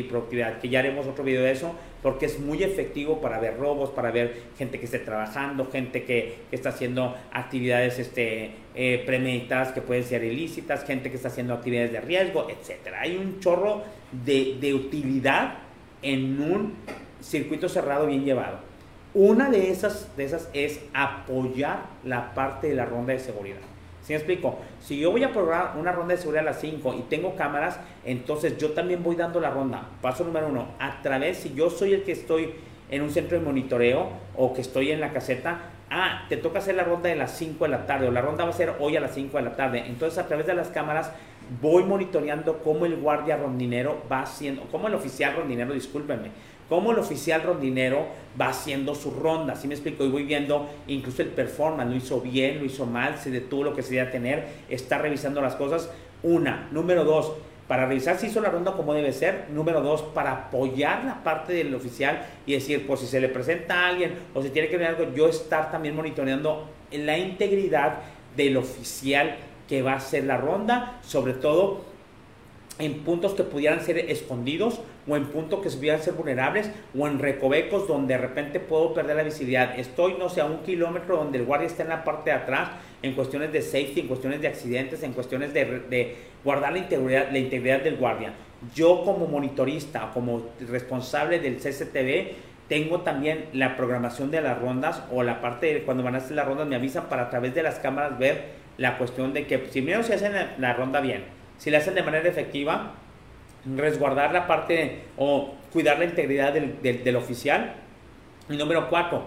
productividad, que ya haremos otro video de eso, porque es muy efectivo para ver robos, para ver gente que esté trabajando, gente que, está haciendo actividades este, eh, premeditadas que pueden ser ilícitas, gente que está haciendo actividades de riesgo, etc. Hay un chorro de utilidad en un circuito cerrado bien llevado. Una de esas, de esas es apoyar la parte de la ronda de seguridad. ¿Sí me explico? Si yo voy a programar una ronda de seguridad a las 5 y tengo cámaras, entonces yo también voy dando la ronda. Paso número uno, a través, si yo soy el que estoy en un centro de monitoreo o que estoy en la caseta, ah, te toca hacer la ronda de las 5 de la tarde o la ronda va a ser hoy a las 5 de la tarde. Entonces a través de las cámaras voy monitoreando cómo el guardia rondinero va haciendo, cómo el oficial rondinero, discúlpenme, cómo el oficial rondinero va haciendo su ronda. Así me explico, y voy viendo incluso el performance, lo hizo bien, lo hizo mal, se detuvo lo que se debía tener, está revisando las cosas. Una. Número dos, para revisar si hizo la ronda como debe ser. Número dos, para apoyar la parte del oficial y decir, pues si se le presenta a alguien o si tiene que ver algo, yo estar también monitoreando la integridad del oficial que va a hacer la ronda, sobre todo en puntos que pudieran ser escondidos o en puntos que pudieran ser vulnerables o en recovecos donde de repente puedo perder la visibilidad. Estoy, no sé, a un kilómetro donde el guardia está en la parte de atrás en cuestiones de safety, en cuestiones de accidentes, en cuestiones de, guardar la integridad, la integridad del guardia. Yo como monitorista, como responsable del CCTV, tengo también la programación de las rondas o la parte de cuando van a hacer las rondas me avisan para a través de las cámaras ver la cuestión de que primero se hacen la ronda bien, si la hacen de manera efectiva, resguardar la parte o cuidar la integridad del, oficial. Y número cuatro,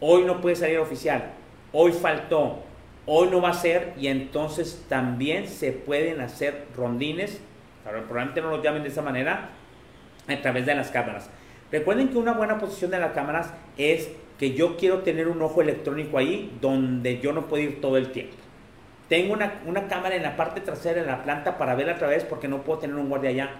hoy no puede salir oficial, hoy faltó, hoy no va a ser y entonces también se pueden hacer rondines, probablemente no lo llamen de esa manera, a través de las cámaras. Recuerden que una buena posición de las cámaras es que yo quiero tener un ojo electrónico ahí donde yo no puedo ir todo el tiempo. Tengo una, cámara en la parte trasera de la planta para ver a través porque no puedo tener un guardia allá.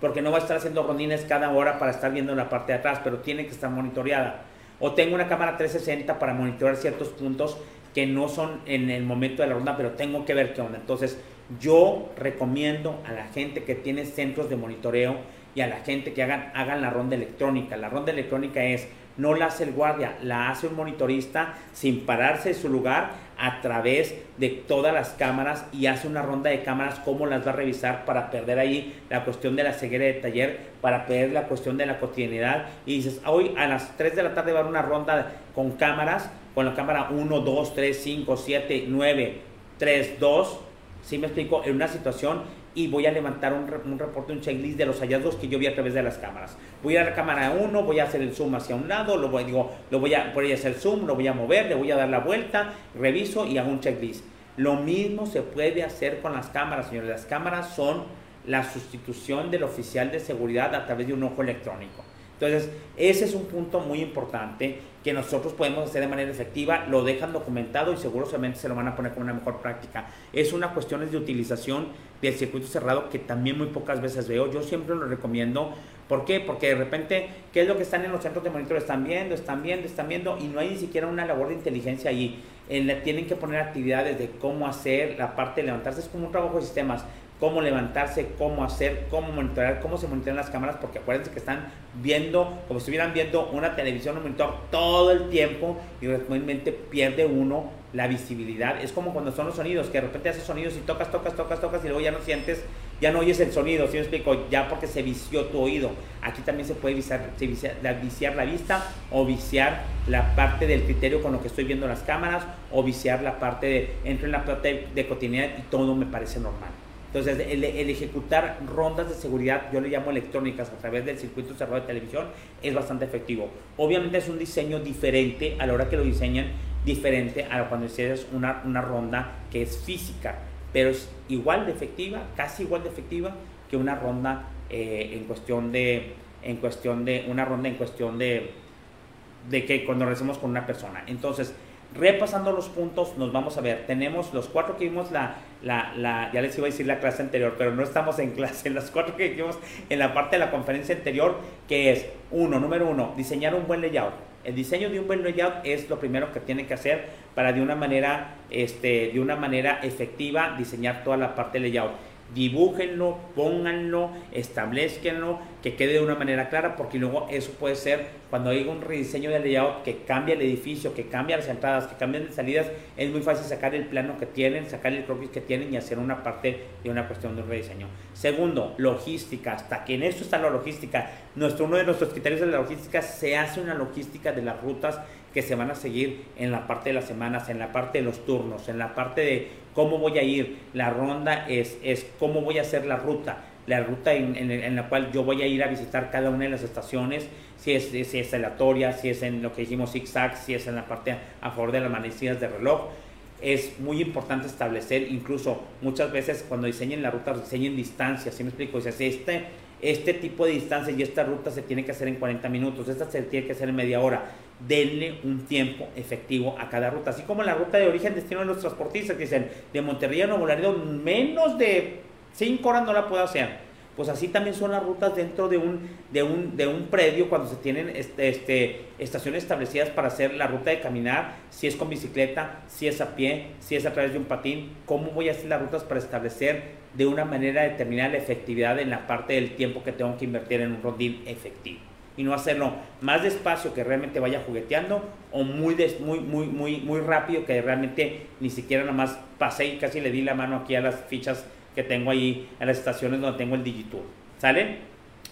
Porque no va a estar haciendo rondines cada hora para estar viendo la parte de atrás, pero tiene que estar monitoreada. O tengo una cámara 360 para monitorear ciertos puntos que no son en el momento de la ronda, pero tengo que ver qué onda. Entonces, yo recomiendo a la gente que tiene centros de monitoreo y a la gente que hagan, hagan la ronda electrónica. La ronda electrónica es no la hace el guardia, la hace un monitorista sin pararse de su lugar a través de todas las cámaras y hace una ronda de cámaras, cómo las va a revisar para perder ahí la cuestión de la ceguera de taller, para perder la cuestión de la cotidianidad. Y dices, hoy a las 3 de la tarde va a haber una ronda con cámaras, con la cámara 1, 2, 3, 5, 7, 9, 3, 2. ¿Sí me explico? En una situación y voy a levantar un, un, reporte, un checklist de los hallazgos que yo vi a través de las cámaras. Voy a la cámara 1, voy a hacer el zoom hacia un lado, lo voy, digo, lo voy a, voy a hacer zoom, lo voy a mover, le voy a dar la vuelta, reviso y hago un checklist. Lo mismo se puede hacer con las cámaras, señores. Las cámaras son la sustitución del oficial de seguridad a través de un ojo electrónico. Entonces, ese es un punto muy importante que nosotros podemos hacer de manera efectiva, lo dejan documentado y seguramente se lo van a poner como una mejor práctica. Es una cuestión de utilización del circuito cerrado que también muy pocas veces veo. Yo siempre lo recomiendo. ¿Por qué? Porque de repente, ¿qué es lo que están en los centros de monitoreo? Están viendo, están viendo, están viendo y no hay ni siquiera una labor de inteligencia allí. tienen que poner actividades de cómo hacer la parte de levantarse. Es como un trabajo de sistemas cómo levantarse, cómo hacer, cómo monitorear, cómo se monitorean las cámaras, porque acuérdense que están viendo, como si estuvieran viendo una televisión, un monitor todo el tiempo y realmente pierde uno la visibilidad. Es como cuando son los sonidos, que de repente haces sonidos y tocas, tocas, tocas, tocas y luego ya no sientes, ya no oyes el sonido, si me explico? Ya porque se vició tu oído. Aquí también se puede viciar, la vista o viciar la parte del criterio con lo que estoy viendo las cámaras o viciar la parte de, entro en la parte de cotidianidad y todo me parece normal. Entonces, el, ejecutar rondas de seguridad, yo le llamo electrónicas a través del circuito cerrado de televisión, es bastante efectivo. Obviamente es un diseño diferente a la hora que lo diseñan, diferente a cuando hicieras una, una ronda que es física, pero es igual de efectiva, casi igual de efectiva que una ronda eh, en cuestión de, en cuestión de, una ronda en cuestión de, de que cuando lo hacemos con una persona. Entonces, repasando los puntos, nos vamos a ver. Tenemos los cuatro que vimos la, la, la, ya les iba a decir la clase anterior, pero no estamos en clase, las cuatro que vimos en la parte de la conferencia anterior, que es, uno, número uno, diseñar un buen layout. El diseño de un buen layout es lo primero que tiene que hacer para de una manera, este, de una manera efectiva diseñar toda la parte de layout dibújenlo, pónganlo, establezcanlo, que quede de una manera clara, porque luego eso puede ser cuando hay un rediseño de layout que cambia el edificio, que cambia las entradas, que cambian las salidas, es muy fácil sacar el plano que tienen, sacar el croquis que tienen y hacer una parte de una cuestión de un rediseño. Segundo, logística. Hasta que en esto está la logística. Nuestro, uno de nuestros criterios de la logística se hace una logística de las rutas que se van a seguir en la parte de las semanas, en la parte de los turnos, en la parte de cómo voy a ir. La ronda es, es cómo voy a hacer la ruta, la ruta en, la cual yo voy a ir a visitar cada una de las estaciones, si es, si es aleatoria, si es en lo que dijimos zigzag, si es en la parte a favor de las manecidas de reloj. Es muy importante establecer, incluso muchas veces cuando diseñen la ruta, diseñen distancias, ¿sí me explico? O sea, si este, este tipo de distancia y esta ruta se tiene que hacer en 40 minutos, esta se tiene que hacer en media hora denle un tiempo efectivo a cada ruta. Así como la ruta de origen destino de los transportistas que dicen de Monterrey a Nuevo Laredo menos de 5 horas no la puedo hacer. Pues así también son las rutas dentro de un, de un, de un predio cuando se tienen este, este, estaciones establecidas para hacer la ruta de caminar, si es con bicicleta, si es a pie, si es a través de un patín, cómo voy a hacer las rutas para establecer de una manera determinada la efectividad en la parte del tiempo que tengo que invertir en un rondín efectivo y no hacerlo más despacio que realmente vaya jugueteando o muy, muy, muy, muy, muy rápido que realmente ni siquiera nada más pasé y casi le di la mano aquí a las fichas que tengo ahí en las estaciones donde tengo el Digitour. ¿Sale?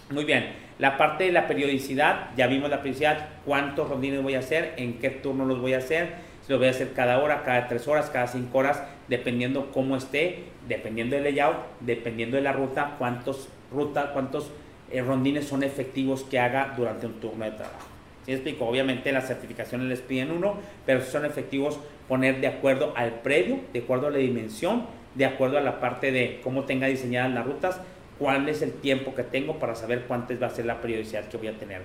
Muy bien. La parte de la periodicidad, ya vimos la periodicidad, cuántos rondines voy a hacer, en qué turno los voy a hacer, lo voy a hacer cada hora, cada tres horas, cada cinco horas, dependiendo cómo esté, dependiendo del layout, dependiendo de la ruta, cuántos ruta, cuántos eh, rondines son efectivos que haga durante un turno de trabajo. ¿Sí explico? Obviamente las certificaciones les piden uno, pero son efectivos poner de acuerdo al predio, de acuerdo a la dimensión, de acuerdo a la parte de cómo tenga diseñadas las rutas, cuál es el tiempo que tengo para saber cuántas va a ser la periodicidad que voy a tener.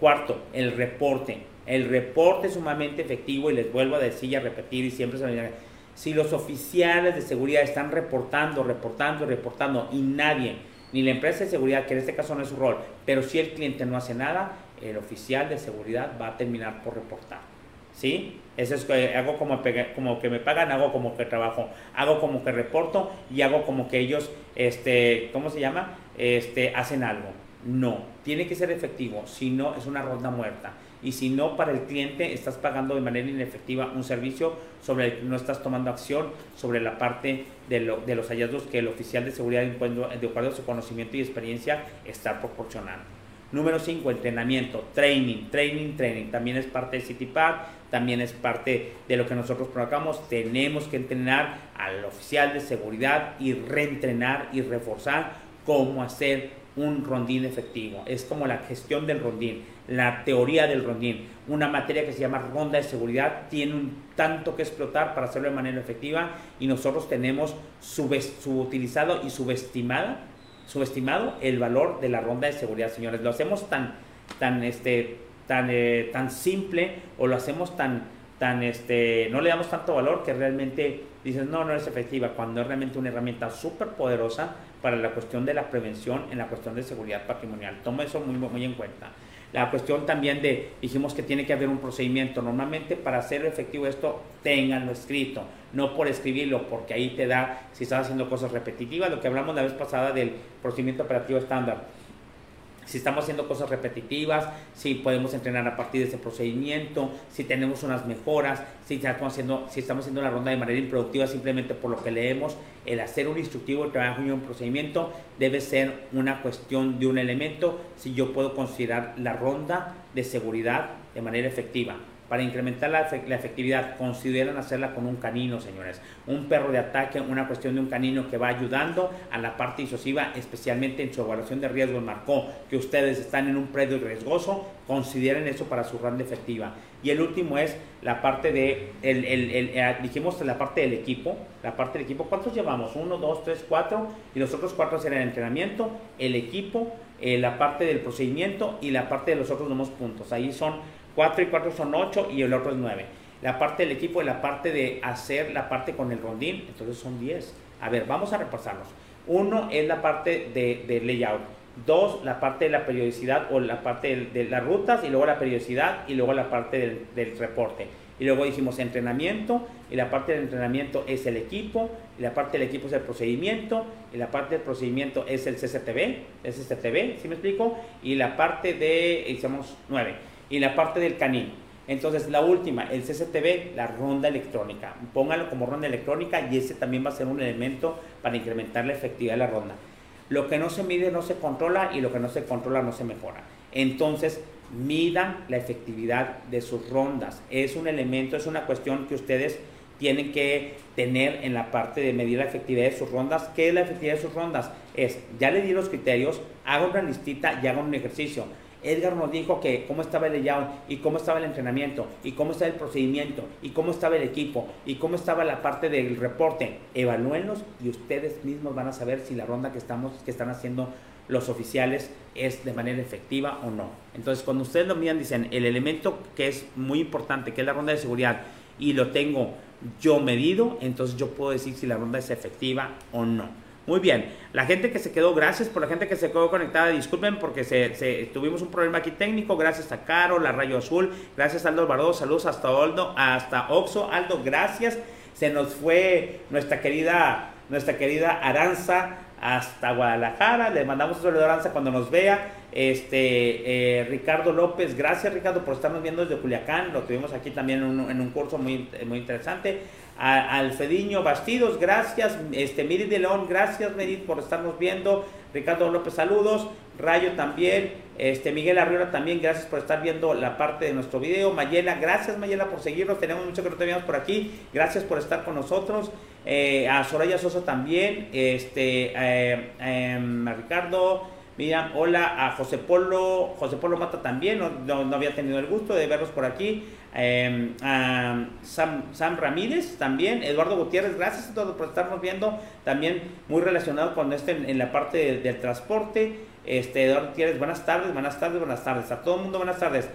Cuarto, el reporte. El reporte es sumamente efectivo y les vuelvo a decir y a repetir y siempre se me si los oficiales de seguridad están reportando, reportando, reportando y nadie ni la empresa de seguridad, que en este caso no es su rol, pero si el cliente no hace nada, el oficial de seguridad va a terminar por reportar. ¿Sí? Eso es que hago como, como que me pagan, hago como que trabajo, hago como que reporto y hago como que ellos, este, ¿cómo se llama? Este, hacen algo. No, tiene que ser efectivo, si no es una ronda muerta. y si no para el cliente estás pagando de manera inefectiva un servicio sobre el que no estás tomando acción sobre la parte de, los hallazgos que el oficial de seguridad de acuerdo a su conocimiento y experiencia está proporcionando. Número 5, entrenamiento, training, training, training. También es parte de CityPad, también es parte de lo que nosotros provocamos. Tenemos que entrenar al oficial de seguridad y reentrenar y reforzar cómo hacer un rondín efectivo. Es como la gestión del rondín, la teoría del rondín. Una materia que se llama ronda de seguridad tiene un tanto que explotar para hacerlo de manera efectiva y nosotros tenemos subutilizado y subestimada subestimado el valor de la ronda de seguridad, señores. Lo hacemos tan, tan, este, tan, eh, tan simple o lo hacemos tan, tan, este, no le damos tanto valor que realmente dices, no, no es efectiva, cuando es realmente una herramienta súper poderosa para la cuestión de la prevención en la cuestión de seguridad patrimonial. Toma eso muy, muy en cuenta. La cuestión también de, dijimos que tiene que haber un procedimiento. Normalmente para hacer efectivo esto, ténganlo escrito, no por escribirlo, porque ahí te da, si estás haciendo cosas repetitivas, lo que hablamos la vez pasada del procedimiento operativo estándar si estamos haciendo cosas repetitivas, si podemos entrenar a partir de ese procedimiento, si tenemos unas mejoras, si estamos haciendo, si estamos haciendo la ronda de manera improductiva simplemente por lo que leemos, el hacer un instructivo de trabajo y un procedimiento debe ser una cuestión de un elemento si yo puedo considerar la ronda de seguridad de manera efectiva. Para incrementar la, efectividad, consideran hacerla con un canino, señores. Un perro de ataque, una cuestión de un canino que va ayudando a la parte disuasiva, especialmente en su evaluación de riesgo. Marcó que ustedes están en un predio riesgoso, consideren eso para su ronda efectiva. Y el último es la parte de, el, eh, dijimos la parte del equipo, la parte del equipo, ¿cuántos llevamos? Uno, dos, tres, cuatro, y los otros cuatro serán el entrenamiento, el equipo, eh, la parte del procedimiento y la parte de los otros dos puntos. Ahí son 4 y 4 son 8 y el otro es 9. La parte del equipo y la parte de hacer la parte con el rondín, entonces son 10. A ver, vamos a repasarlos. Uno es la parte de, layout. Dos, la parte de la periodicidad o la parte de, las rutas y luego la periodicidad y luego la parte del, del, reporte. Y luego dijimos entrenamiento y la parte del entrenamiento es el equipo y la parte del equipo es el procedimiento y la parte del procedimiento es el CCTV, el CCTV, ¿sí me explico? Y la parte de, hicimos 9 y la parte del canino. Entonces, la última, el CCTV, la ronda electrónica. Póngalo como ronda electrónica y ese también va a ser un elemento para incrementar la efectividad de la ronda. Lo que no se mide no se controla y lo que no se controla no se mejora. Entonces, midan la efectividad de sus rondas. Es un elemento, es una cuestión que ustedes tienen que tener en la parte de medir la efectividad de sus rondas. ¿Qué es la efectividad de sus rondas? Es, ya le di los criterios, haga una listita y haga un ejercicio Edgar nos dijo que cómo estaba el layout y cómo estaba el entrenamiento y cómo estaba el procedimiento y cómo estaba el equipo y cómo estaba la parte del reporte. Evalúenlos y ustedes mismos van a saber si la ronda que estamos que están haciendo los oficiales es de manera efectiva o no. Entonces, cuando ustedes lo miran dicen, el elemento que es muy importante, que es la ronda de seguridad y lo tengo yo medido, entonces yo puedo decir si la ronda es efectiva o no. Muy bien, la gente que se quedó, gracias por la gente que se quedó conectada, disculpen porque se, tuvimos un problema aquí técnico, gracias a Caro, la Rayo Azul, gracias Aldo Alvarado, saludos hasta Aldo, hasta Oxo, Aldo, gracias, se nos fue nuestra querida, nuestra querida Aranza hasta Guadalajara, le mandamos un saludo a Aranza cuando nos vea, este, eh, Ricardo López, gracias Ricardo por estarnos viendo desde Culiacán, lo tuvimos aquí también en un, en un curso muy, muy interesante, a Alfediño Bastidos, gracias. Este, Mirid de León, gracias Mirid por estarnos viendo. Ricardo López, saludos. Rayo también. Este, Miguel Arriola también, gracias por estar viendo la parte de nuestro video. Mayela, gracias Mayela por seguirnos. Tenemos mucho que no teníamos por aquí. Gracias por estar con nosotros. Eh, a Soraya Sosa también. Este, eh, em, a Ricardo. Mira, hola a José Polo, José Polo Mata también, no, había tenido el gusto de verlos por aquí. Em, a Sam, Ramírez también, Eduardo Gutiérrez, gracias a todos por estarnos viendo, también muy relacionado con este en, la parte del transporte. Este, Eduardo Gutiérrez, buenas tardes, buenas tardes, buenas tardes. A todo el mundo, buenas tardes.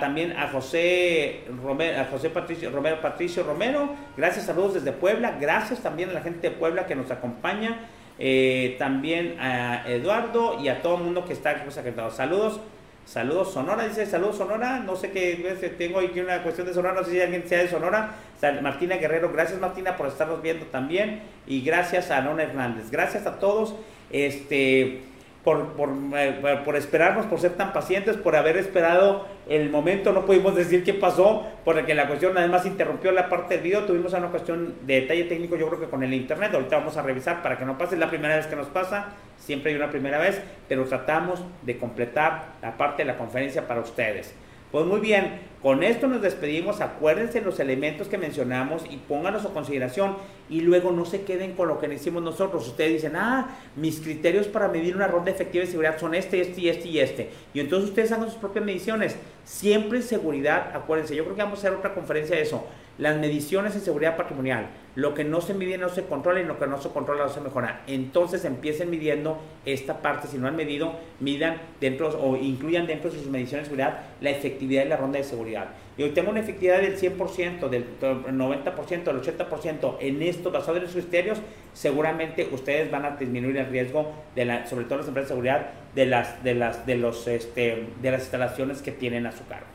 también a José Romero, a José Patricio Romero, Patricio Romero, gracias, saludos desde Puebla, gracias también a la gente de Puebla que nos acompaña. Eh, también a Eduardo y a todo el mundo que está aquí Saludos, saludos Sonora, dice saludos Sonora, no sé qué, tengo aquí una cuestión de Sonora, no sé si alguien sea de Sonora. Martina Guerrero, gracias Martina por estarnos viendo también y gracias a Nona Hernández, gracias a todos. Este, por, por, eh, por, esperarnos, por ser tan pacientes, por haber esperado el momento. No pudimos decir qué pasó, porque la cuestión además interrumpió la parte del video. Tuvimos una cuestión de detalle técnico, yo creo que con el internet. Ahorita vamos a revisar para que no pase. la primera vez que nos pasa, siempre hay una primera vez, pero tratamos de completar la parte de la conferencia para ustedes. Pues muy bien, con esto nos despedimos. Acuérdense los elementos que mencionamos y pónganlos a consideración y luego no se queden con lo que decimos nosotros. Ustedes dicen, ah, mis criterios para medir una ronda efectiva de seguridad son este, este y este y este. Y entonces ustedes hagan sus propias mediciones. Siempre en seguridad, acuérdense, yo creo que vamos a hacer otra conferencia de eso. Las mediciones en seguridad patrimonial. Lo que no se mide no se controla y lo que no se controla no se mejora. Entonces empiecen midiendo esta parte. Si no han medido, midan dentro o incluyan dentro de sus mediciones de seguridad la efectividad de la ronda de seguridad. Y hoy tengo una efectividad del 100%, del 90%, del 80% en esto basado en sus criterios, seguramente ustedes van a disminuir el riesgo, de la, sobre todo las empresas de seguridad, de las, de las, de los, este, de las instalaciones que tienen a su cargo.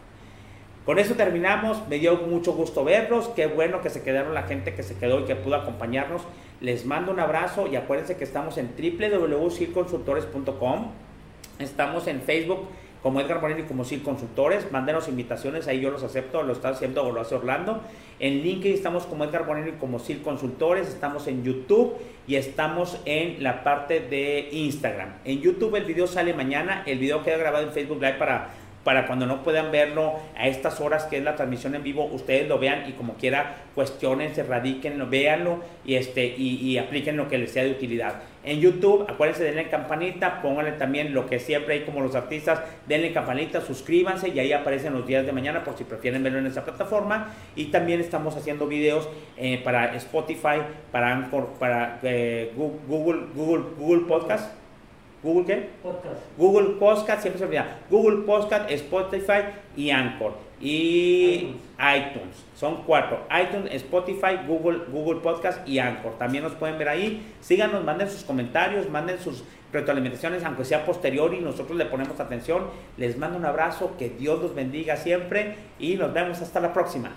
Con eso terminamos, me dio mucho gusto verlos, qué bueno que se quedaron la gente que se quedó y que pudo acompañarnos. Les mando un abrazo y acuérdense que estamos en www.circonsultores.com, estamos en Facebook como Edgar Moreno y como SIL Consultores. Mándenos invitaciones, ahí yo los acepto, lo está haciendo o lo hace Orlando. En LinkedIn estamos como Edgar Moreno y como SIL Consultores. Estamos en YouTube y estamos en la parte de Instagram. En YouTube el video sale mañana, el video queda grabado en Facebook Live para para cuando no puedan verlo a estas horas que es la transmisión en vivo, ustedes lo vean y como quiera se radiquen, véanlo y, este, y, apliquen lo que les sea de utilidad. En YouTube, acuérdense, denle campanita, pónganle también lo que siempre hay como los artistas, denle campanita, suscríbanse y ahí aparecen los días de mañana por si prefieren verlo en esa plataforma. Y también estamos haciendo videos eh, para Spotify, para para eh, Google, Google, Google Podcast Google qué? Podcast. Google Podcast, siempre se olvida. Google Podcast, Spotify y Anchor. Y iTunes. Son cuatro. iTunes, Spotify, Google, Google Podcast y Anchor. También nos pueden ver ahí. Síganos, manden sus comentarios, manden sus retroalimentaciones, aunque sea posterior y nosotros le ponemos atención. Les mando un abrazo, que Dios los bendiga siempre y nos vemos hasta la próxima.